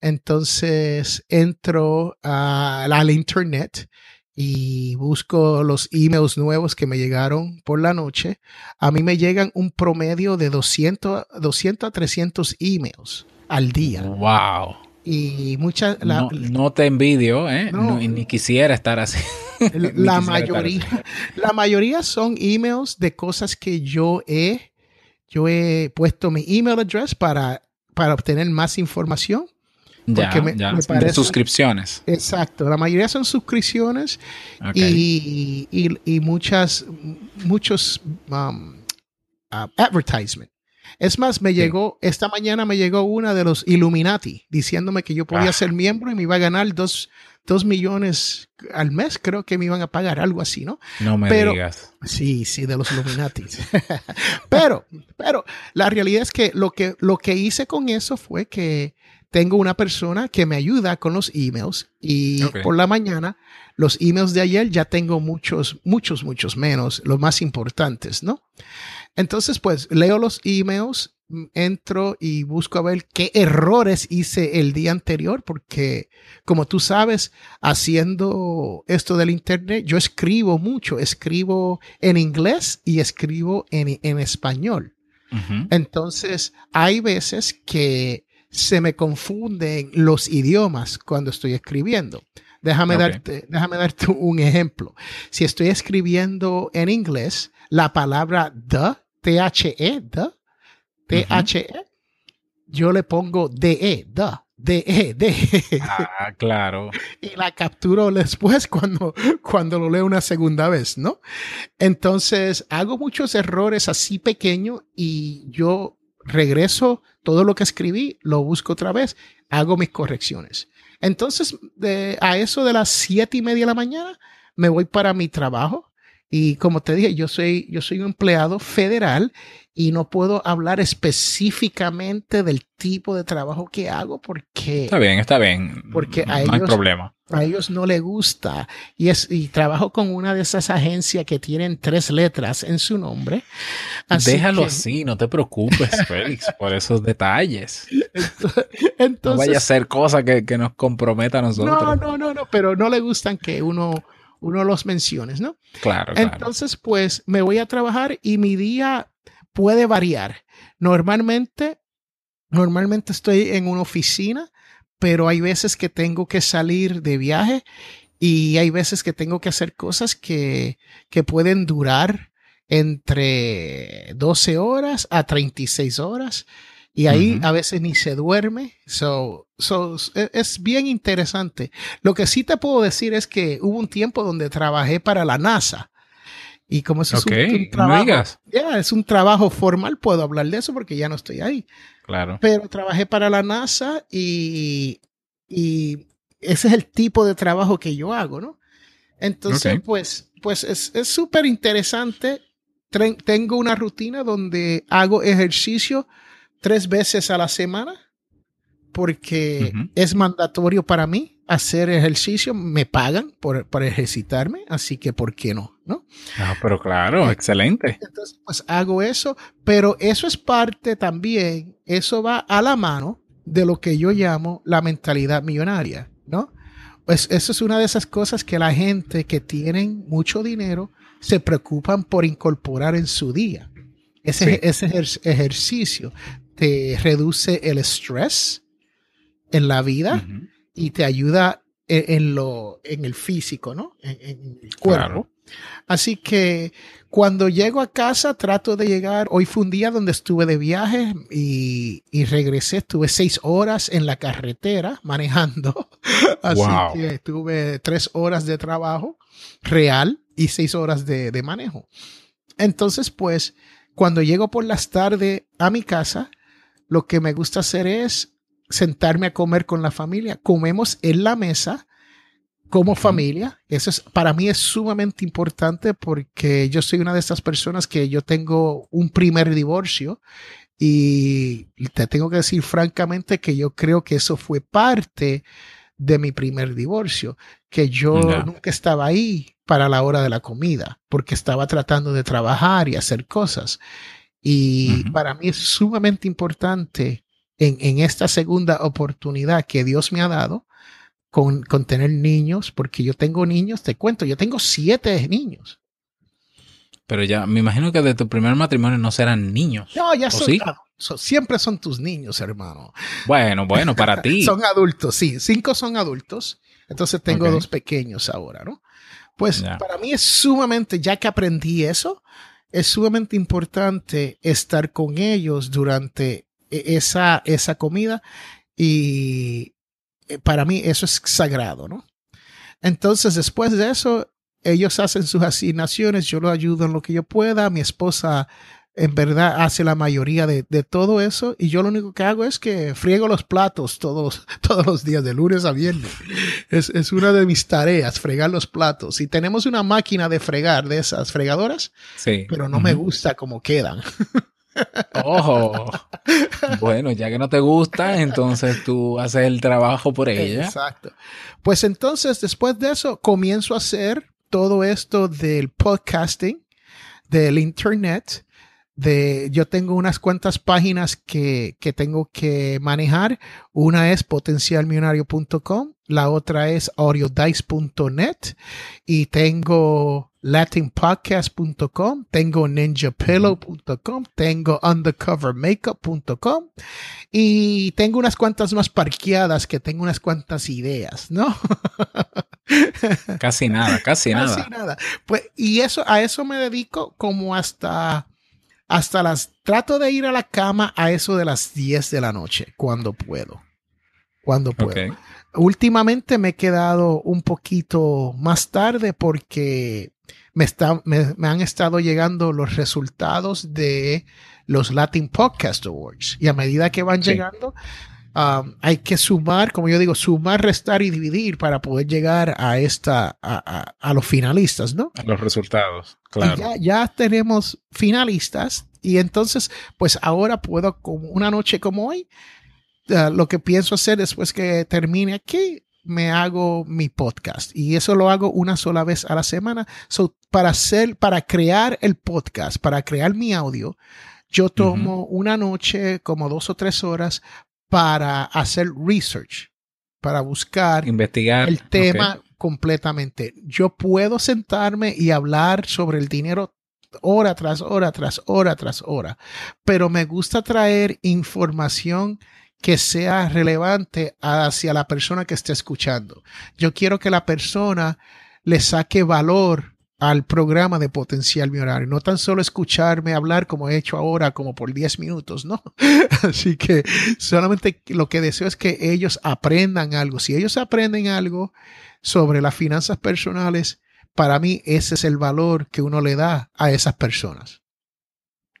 entonces entro al internet y busco los emails nuevos que me llegaron por la noche. A mí me llegan un promedio de 200, 200 a 300 emails al día. ¡Wow! Y muchas... No, te envidio, ¿eh? ni quisiera estar así. (laughs) (laughs) la, mayoría, (laughs) la mayoría son emails de cosas que yo he, yo he puesto mi email address para, para obtener más información porque me, parece, suscripciones. Exacto, la mayoría son suscripciones y, y, muchas, muchos um, uh, advertisement. Es más, me llegó, esta mañana me llegó una de los Illuminati diciéndome que yo podía ah. ser miembro y me iba a ganar dos, dos, millones al mes, creo que me iban a pagar algo así, ¿no? No me digas. Sí, sí, de los Illuminati. (laughs) pero, pero la realidad es que lo que, lo que hice con eso fue que tengo una persona que me ayuda con los emails y por la mañana los emails de ayer ya tengo muchos, muchos, muchos menos, los más importantes, ¿no? Entonces, pues leo los emails, entro y busco a ver qué errores hice el día anterior, porque como tú sabes, haciendo esto del Internet, yo escribo mucho, escribo en inglés y escribo en, en español. Entonces, hay veces que se me confunden los idiomas cuando estoy escribiendo. Déjame, darte, déjame darte un ejemplo. Si estoy escribiendo en inglés, la palabra the, T-H-E, the, T-H-E, yo le pongo D-E, the, D-E, D. Ah, claro. y la capturo después (laughs) cuando, cuando lo leo una segunda vez, ¿no? Entonces, hago muchos errores así pequeños y yo regreso todo lo que escribí, lo busco otra vez, hago mis correcciones. Entonces, de, a eso de las siete y media de la mañana, me voy para mi trabajo. Y como te dije, yo soy, yo soy un empleado federal y no puedo hablar específicamente del tipo de trabajo que hago porque... Está bien, está bien. Porque no, hay problema. A ellos no les gusta. Y, es, y trabajo con una de esas agencias que tienen tres letras en su nombre. Déjalo así, no te preocupes, (laughs) Félix, por esos detalles. Entonces, no vaya a ser cosa que, que, nos comprometa a nosotros. No, no, no, no, pero no le gustan que uno, uno los mencione, ¿no? Claro, claro. Entonces, pues me voy a trabajar y mi día puede variar. Normalmente, normalmente estoy en una oficina, pero hay veces que tengo que salir de viaje y hay veces que tengo que hacer cosas que, que pueden durar entre 12 horas a 36 horas y ahí a veces ni se duerme. So, so, e, es bien interesante. Lo que sí te puedo decir es que hubo un tiempo donde trabajé para la NASA y como eso es un, trabajo, es un trabajo formal, puedo hablar de eso porque ya no estoy ahí. Claro. Pero trabajé para la NASA y, y ese es el tipo de trabajo que yo hago, ¿no? Entonces, pues, pues es súper interesante. Tengo una rutina donde hago ejercicio tres veces a la semana porque es mandatorio para mí hacer ejercicio, me pagan por, ejercitarme, así que ¿por qué no? ¿no? Ah, pero claro, excelente. Entonces, pues hago eso, pero eso es parte también, eso va a la mano de lo que yo llamo la mentalidad millonaria, ¿no? Pues eso es una de esas cosas que la gente que tienen mucho dinero se preocupan por incorporar en su día. Ese, ese ejercicio te reduce el estrés en la vida y te ayuda en, lo, en el físico, ¿no? En, el cuerpo. Así que cuando llego a casa trato de llegar, hoy fue un día donde estuve de viaje y, y regresé, estuve seis horas en la carretera manejando, (laughs) así que tuve tres horas de trabajo real y seis horas de, de manejo. Entonces, pues, cuando llego por las tardes a mi casa, lo que me gusta hacer es sentarme a comer con la familia. Comemos en la mesa como familia. Eso es, para mí es sumamente importante porque yo soy una de estas personas que yo tengo un primer divorcio y te tengo que decir francamente que yo creo que eso fue parte de mi primer divorcio, que yo nunca estaba ahí para la hora de la comida, porque estaba tratando de trabajar y hacer cosas. Y para mí es sumamente importante en, en, esta segunda oportunidad que Dios me ha dado con, con, tener niños, porque yo tengo niños, te cuento, yo tengo siete niños. Pero ya, me imagino que de tu primer matrimonio no serán niños. No, ya son, siempre son tus niños, hermano. Bueno, bueno, para (laughs) ti. son adultos, sí, cinco son adultos. Entonces tengo dos pequeños ahora, ¿no? Pues para mí es sumamente, ya que aprendí eso, es sumamente importante estar con ellos durante esa, esa comida y eh, para mí eso es sagrado, ¿no? Entonces después de eso, ellos hacen sus asignaciones, yo lo ayudo en lo que yo pueda, mi esposa en verdad hace la mayoría de, todo eso y yo lo único que hago es que friego los platos todos, (laughs) todos los días, de lunes a viernes. Es, es una de mis tareas, fregar los platos. Y tenemos una máquina de fregar de esas fregadoras, sí. pero no me gusta cómo quedan. (laughs) Ojo. Bueno, ya que no te gusta, entonces tú haces el trabajo por ella. Exacto. Pues entonces, después de eso, comienzo a hacer todo esto del podcasting, del internet, de, yo tengo unas cuantas páginas que, que tengo que manejar. Una es potencialmillonario.com, la otra es audiodice.net y tengo latinpodcast.com, tengo ninjapillow.com, tengo undercovermakeup.com y tengo unas cuantas más parqueadas que tengo unas cuantas ideas, ¿no? (laughs) casi nada, casi, casi nada. nada. Pues, y eso, a eso me dedico como hasta hasta las trato de ir a la cama a eso de las 10 de la noche, cuando puedo. Cuando puedo. Últimamente me he quedado un poquito más tarde porque me, está, me, han estado llegando los resultados de los Latin Podcast Awards. Y a medida que van llegando, Um, hay que sumar, como yo digo, sumar, restar y dividir para poder llegar a esta, a, los finalistas, ¿no? A los resultados, claro. Ya, ya, tenemos finalistas y entonces, pues ahora puedo, como una noche como hoy, uh, lo que pienso hacer después que termine aquí, me hago mi podcast y eso lo hago una sola vez a la semana. So, para hacer, para crear el podcast, para crear mi audio, yo tomo una noche, como dos o tres horas, para hacer research, para buscar investigar el tema completamente. Yo puedo sentarme y hablar sobre el dinero hora tras hora, tras hora, tras hora, pero me gusta traer información que sea relevante hacia la persona que esté escuchando. Yo quiero que la persona le saque valor al programa de potencial mi horario. No tan solo escucharme hablar como he hecho ahora, como por 10 minutos, ¿no? (laughs) Así que solamente lo que deseo es que ellos aprendan algo. Si ellos aprenden algo sobre las finanzas personales, para mí ese es el valor que uno le da a esas personas.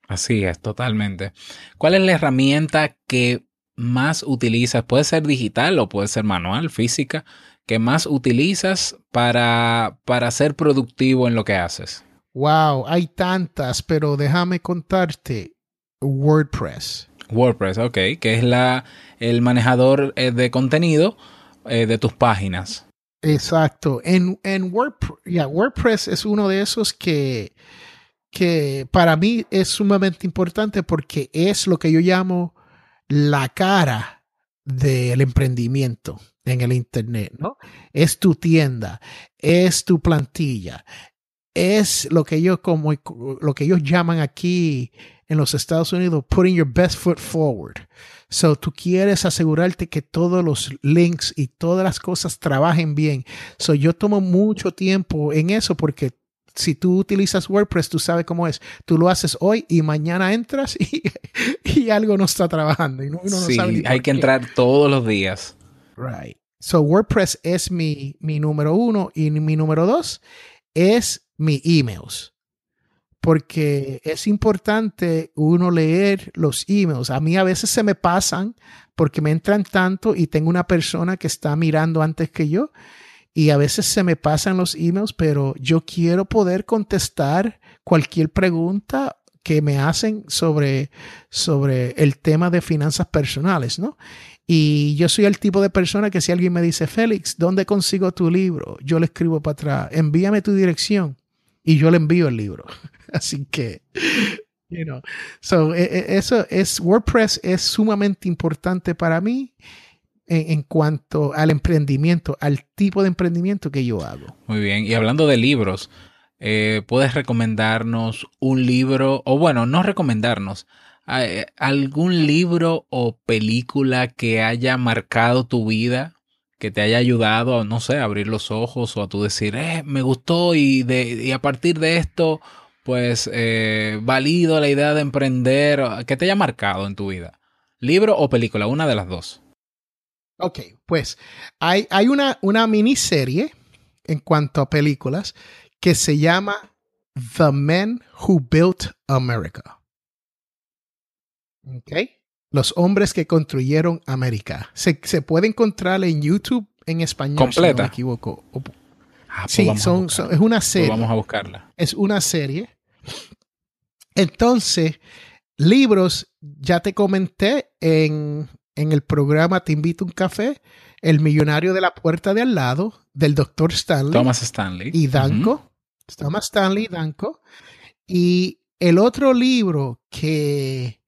Así es, totalmente. ¿Cuál es la herramienta que más utilizas? Puede ser digital o puede ser manual, física que más utilizas para, para ser productivo en lo que haces? Wow, hay tantas, pero déjame contarte WordPress. WordPress, ok, que es la, el manejador eh, de contenido eh, de tus páginas. Exacto. En, en WordPress, WordPress es uno de esos que, que para mí es sumamente importante porque es lo que yo llamo la cara del emprendimiento en el Internet, ¿no? Es tu tienda, es tu plantilla, es lo que ellos, como, lo que ellos llaman aquí en los Estados Unidos, putting your best foot forward. So, tú quieres asegurarte que todos los links y todas las cosas trabajen bien. So, yo tomo mucho tiempo en eso porque si tú utilizas WordPress, tú sabes cómo es. Tú lo haces hoy y mañana entras (laughs) y, y algo no está trabajando. Y uno no sí, hay que entrar todos los días. Right. So WordPress es mi, mi número uno y mi número dos es mi emails. Porque es importante uno leer los emails. A mí a veces se me pasan porque me entran tanto y tengo una persona que está mirando antes que yo y a veces se me pasan los emails, pero yo quiero poder contestar cualquier pregunta que me hacen sobre, sobre el tema de finanzas personales, ¿no? Y yo soy el tipo de persona que si alguien me dice, Félix, ¿dónde consigo tu libro? Yo le escribo para atrás, envíame tu dirección y yo le envío el libro. (laughs) Así que, you know, e, e, eso es, WordPress es sumamente importante para mí en, cuanto al emprendimiento, al tipo de emprendimiento que yo hago. Muy bien, y hablando de libros, eh, ¿puedes recomendarnos un libro, o bueno, no recomendarnos, eh, algún libro o película que haya marcado tu vida, que te haya ayudado a, no sé, a abrir los ojos o a tú decir, eh, me gustó y, de, a partir de esto, pues, eh, valido la idea de emprender, que te haya marcado en tu vida? ¿Libro o película? Una de las dos. Ok, pues hay, hay una, una miniserie en cuanto a películas que se llama The Men Who Built America. Ok. Los hombres que construyeron América. Se, puede encontrar en YouTube en español. Completa. Si no me equivoco. Ah, pues sí, son, es una pues serie. vamos a buscarla. Es una serie. Entonces, libros, ya te comenté en, el programa Te invito a un café, El millonario de la puerta de al lado, del doctor Stanley. Thomas Stanley. Y Danko. Thomas Stanley y Danko. Y el otro libro que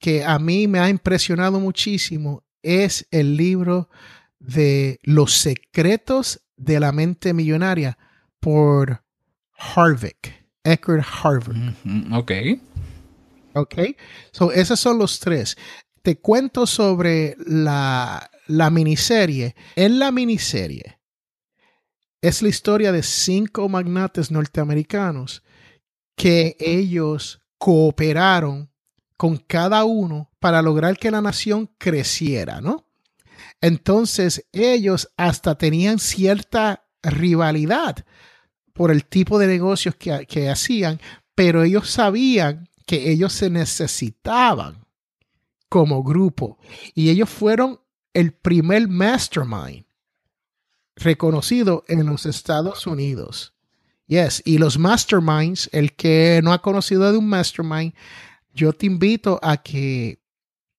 que a mí me ha impresionado muchísimo es el libro de Los secretos de la mente millonaria por Harvick, Eckhart Harvick. Ok. Ok. So, esos son los tres. Te cuento sobre la, la miniserie. En la miniserie es la historia de cinco magnates norteamericanos que ellos cooperaron con cada uno para lograr que la nación creciera, ¿no? Entonces ellos hasta tenían cierta rivalidad por el tipo de negocios que, que hacían, pero ellos sabían que ellos se necesitaban como grupo y ellos fueron el primer mastermind reconocido en los Estados Unidos. Yes, y los masterminds, el que no ha conocido de un mastermind, yo te invito a que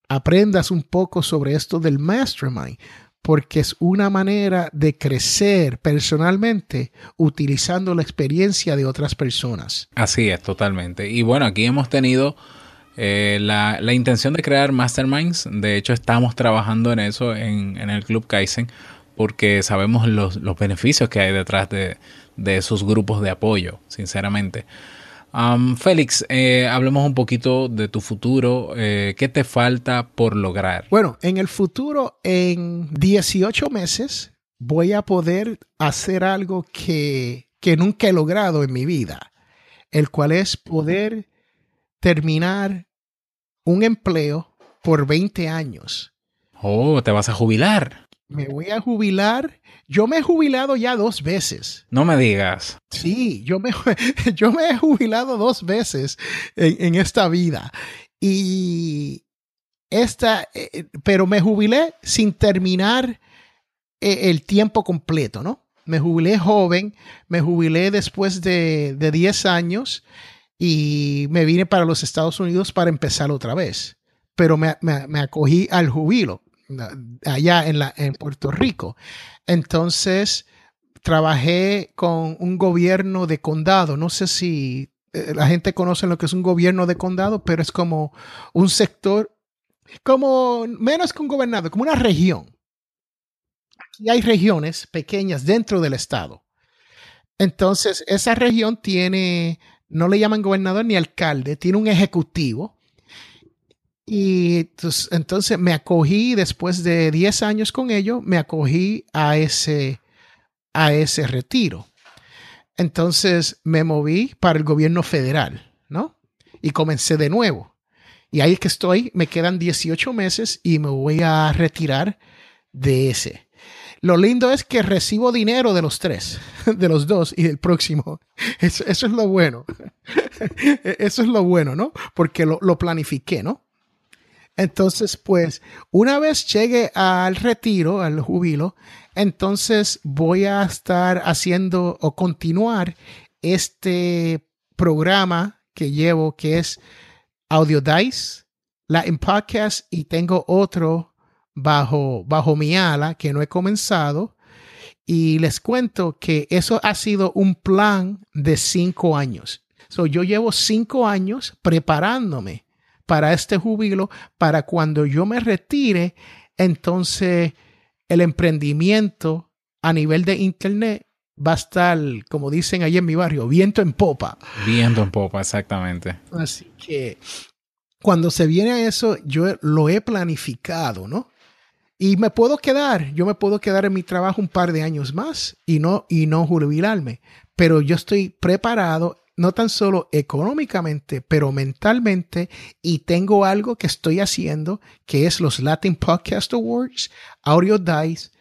aprendas un poco sobre esto del mastermind, porque es una manera de crecer personalmente utilizando la experiencia de otras personas. Así es, totalmente. Y bueno, aquí hemos tenido eh, la, intención de crear masterminds. De hecho, estamos trabajando en eso en, el Club Kaizen, porque sabemos los, beneficios que hay detrás de, de esos grupos de apoyo, sinceramente. Félix, eh, hablemos un poquito de tu futuro. Eh, ¿Qué te falta por lograr? Bueno, en el futuro, en 18 meses, voy a poder hacer algo que, que nunca he logrado en mi vida, el cual es poder terminar un empleo por 20 años. Oh, te vas a jubilar. Me voy a jubilar yo me he jubilado ya dos veces. No me digas. Sí, yo me, (laughs) yo me he jubilado dos veces en, esta vida. Y esta, eh, pero me jubilé sin terminar eh, el tiempo completo, ¿no? Me jubilé joven, me jubilé después de, de 10 años y me vine para los Estados Unidos para empezar otra vez. Pero me, me acogí al jubilo allá en, la, en Puerto Rico. Entonces, trabajé con un gobierno de condado. No sé si eh, la gente conoce lo que es un gobierno de condado, pero es como un sector, como menos que un gobernador, como una región. Aquí hay regiones pequeñas dentro del estado. Entonces, esa región tiene, no le llaman gobernador ni alcalde, tiene un ejecutivo y entonces, me acogí, después de 10 años con ellos, me acogí a ese, a ese retiro. Entonces me moví para el gobierno federal, ¿no? Y comencé de nuevo. Y ahí es que estoy, me quedan 18 meses y me voy a retirar de ese. Lo lindo es que recibo dinero de los tres, (laughs) de los dos y del próximo. Eso, es lo bueno. (laughs) Eso es lo bueno, ¿no? Porque lo, lo planifiqué, ¿no? Entonces, pues, una vez llegue al retiro, al jubilo, entonces voy a estar haciendo o continuar este programa que llevo que es Audio Dice, Latin Podcast y tengo otro bajo, bajo mi ala que no he comenzado. Y les cuento que eso ha sido un plan de cinco años. So, yo llevo cinco años preparándome para este júbilo, para cuando yo me retire, entonces el emprendimiento a nivel de Internet va a estar, como dicen ahí en mi barrio, viento en popa. Viento en popa, exactamente. Así que cuando se viene a eso, yo lo he planificado, ¿no? Y me puedo quedar, yo me puedo quedar en mi trabajo un par de años más y no, y no jubilarme, pero yo estoy preparado no tan solo económicamente, pero mentalmente, y tengo algo que estoy haciendo, que es los Latin Podcast Awards, Audio Dice,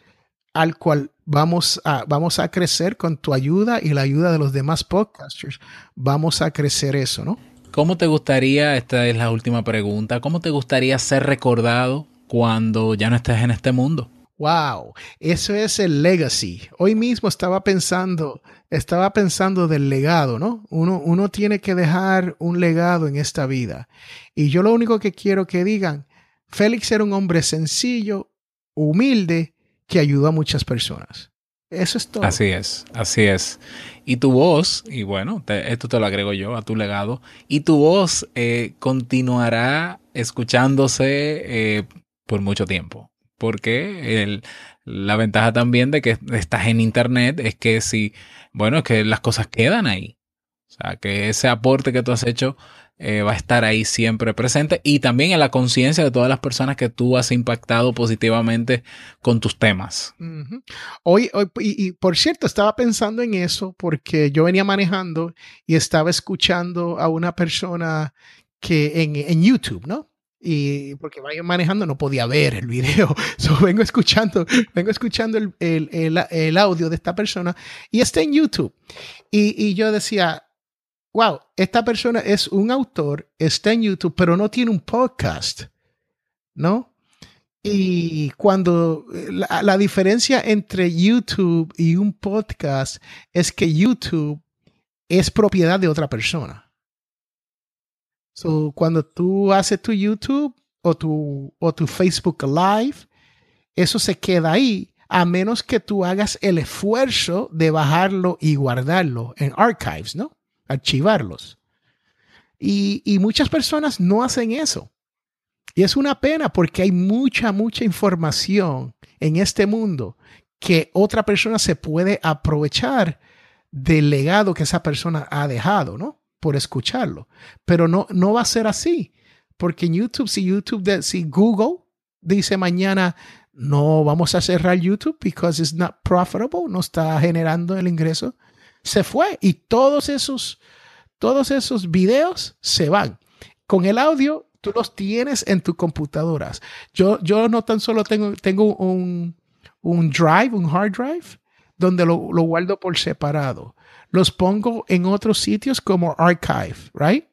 al cual vamos a, vamos a crecer con tu ayuda y la ayuda de los demás podcasters. Vamos a crecer eso, ¿no? ¿Cómo te gustaría, esta es la última pregunta, cómo te gustaría ser recordado cuando ya no estés en este mundo? Wow, eso es el legacy. Hoy mismo estaba pensando, estaba pensando del legado, ¿no? Uno, uno tiene que dejar un legado en esta vida. Y yo lo único que quiero que digan, Félix era un hombre sencillo, humilde, que ayudó a muchas personas. Eso es todo. Así es, así es. Y tu voz, y bueno, esto te lo agrego yo a tu legado, y tu voz eh, continuará escuchándose eh, por mucho tiempo porque la ventaja también de que estás en internet es que si, bueno, es que las cosas quedan ahí. O sea, que ese aporte que tú has hecho eh, va a estar ahí siempre presente y también en la conciencia de todas las personas que tú has impactado positivamente con tus temas. hoy, hoy y, por cierto, estaba pensando en eso porque yo venía manejando y estaba escuchando a una persona que en, en YouTube, ¿no? Y porque vaya manejando no podía ver el video. (laughs) So, vengo escuchando, vengo escuchando el, el, el, audio de esta persona y está en YouTube. Y, y, yo decía, wow, esta persona es un autor, está en YouTube, pero no tiene un podcast, ¿no? Y cuando la, la diferencia entre YouTube y un podcast es que YouTube es propiedad de otra persona. So, cuando tú haces tu YouTube o tu, o tu Facebook Live, eso se queda ahí, a menos que tú hagas el esfuerzo de bajarlo y guardarlo en archives, ¿no? Archivarlos. Y, y muchas personas no hacen eso. Y es una pena porque hay mucha, mucha información en este mundo que otra persona se puede aprovechar del legado que esa persona ha dejado, ¿no? Por escucharlo. Pero no, no va a ser así, porque en YouTube, si YouTube, si Google dice mañana, no vamos a cerrar YouTube because it's not profitable, no está generando el ingreso, se fue y todos esos, todos esos videos se van. Con el audio, tú los tienes en tus computadoras. Yo, yo no tan solo tengo, tengo un, un drive, un hard drive, donde lo, lo guardo por separado los pongo en otros sitios como archive, right?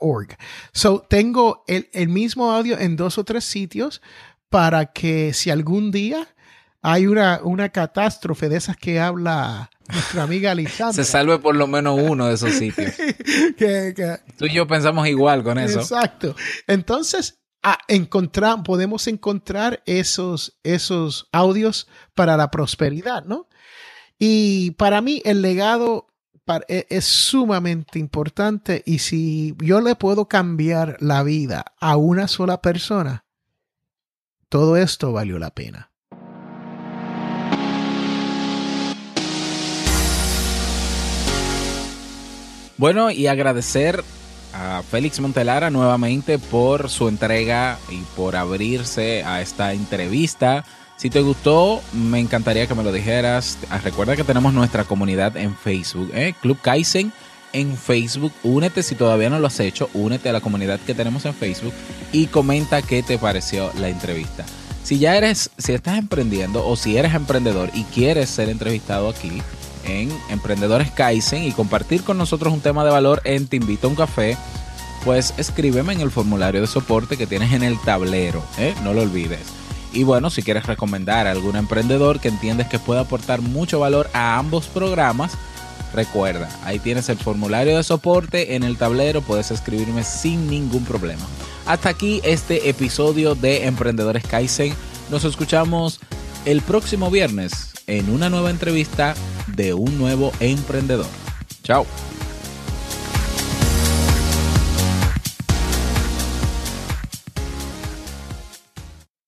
.org. So tengo el, el mismo audio en dos o tres sitios para que si algún día hay una, una catástrofe de esas que habla nuestra amiga Lisandra. (laughs) Se salve por lo menos uno de esos (laughs) sitios. Tú y yo pensamos igual con eso. Exacto. Entonces, podemos encontrar esos, esos audios para la prosperidad, ¿no? Y para mí el legado e, es sumamente importante y si yo le puedo cambiar la vida a una sola persona, todo esto valió la pena. Bueno, y agradecer a Félix Montelara nuevamente por su entrega y por abrirse a esta entrevista. Si te gustó, me encantaría que me lo dijeras. Ah, recuerda que tenemos nuestra comunidad en Facebook, ¿eh? Club Kaizen en Facebook. Únete si todavía no lo has hecho, únete a la comunidad que tenemos en Facebook y comenta qué te pareció la entrevista. Si ya eres, si estás emprendiendo o si eres emprendedor y quieres ser entrevistado aquí en Emprendedores Kaizen y compartir con nosotros un tema de valor en Te Invito a un Café, pues escríbeme en el formulario de soporte que tienes en el tablero, ¿eh? no lo olvides. Y bueno, si quieres recomendar a algún emprendedor que entiendes que puede aportar mucho valor a ambos programas, recuerda, ahí tienes el formulario de soporte en el tablero, puedes escribirme sin ningún problema. Hasta aquí este episodio de Emprendedores Kaizen. Nos escuchamos el próximo viernes en una nueva entrevista de un nuevo emprendedor. Chao.